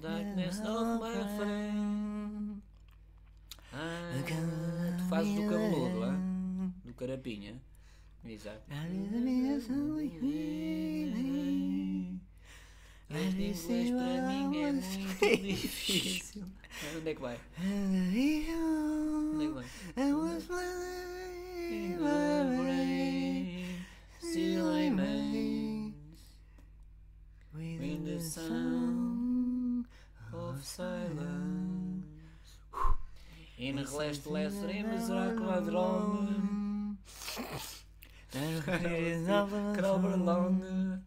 darkness of my friend. Ah, tu fazes do cabeludo, lá? Do carapinha. Exato. As missões para mim. Onde é que vai? Onde é que vai? Silence. In releste lesser in Mizraco ladrone. Krabberlange.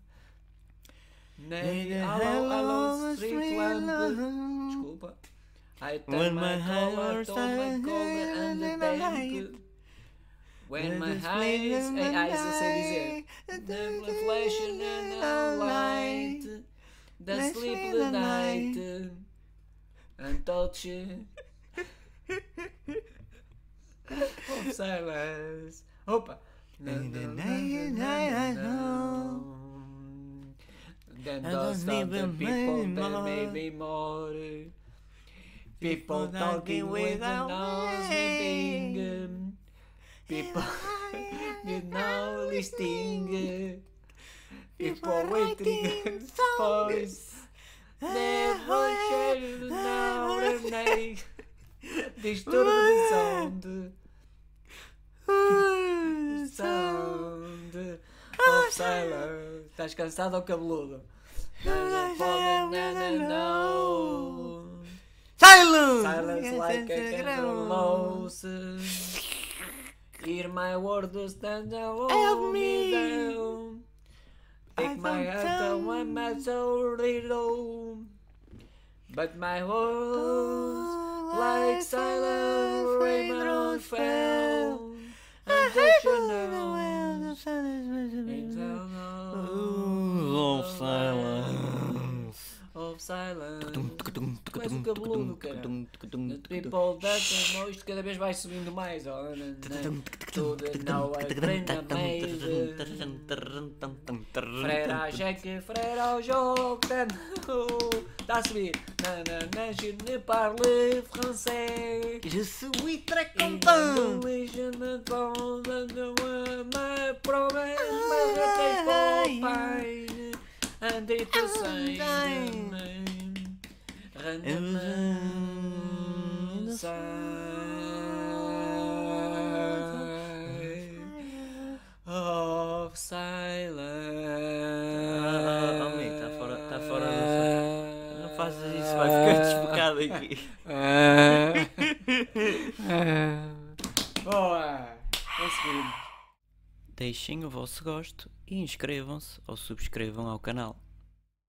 Nee, hallo, hallo, street lamp. Desculpa. I turn my collar, told my collar and the bank. When my eyes, eyes eu sei dizer. The flashing and and Dolce. Hope silence. Hope. And then I know. Then those something people that may be more. People talking without listening. People without listening. People waiting for us. Night. Disturb the sound. Sound of silence. Estás cansado ou cabeludo? Silence! Silence like a candle Hear my words stand Help alone me. me down. Take I my tell and my soul little. But my words like um cabeludo, cara. People não, isto cada vez vai subindo mais. ó. Tudo não é prenda meio. Frère à Jack, frère ao jogo, está a subir. Nanana, je ne parle français. Je suis très content. je ne pense de ma promesse, mas eu tenho papai. Andei tu sem of silence. Ah, amigo, tá fora- tá fora do- Não faças isso, vai ficar desfocado aqui. Boa! Conseguimos. Deixem o vosso gosto e inscrevam-se ou subscrevam ao canal.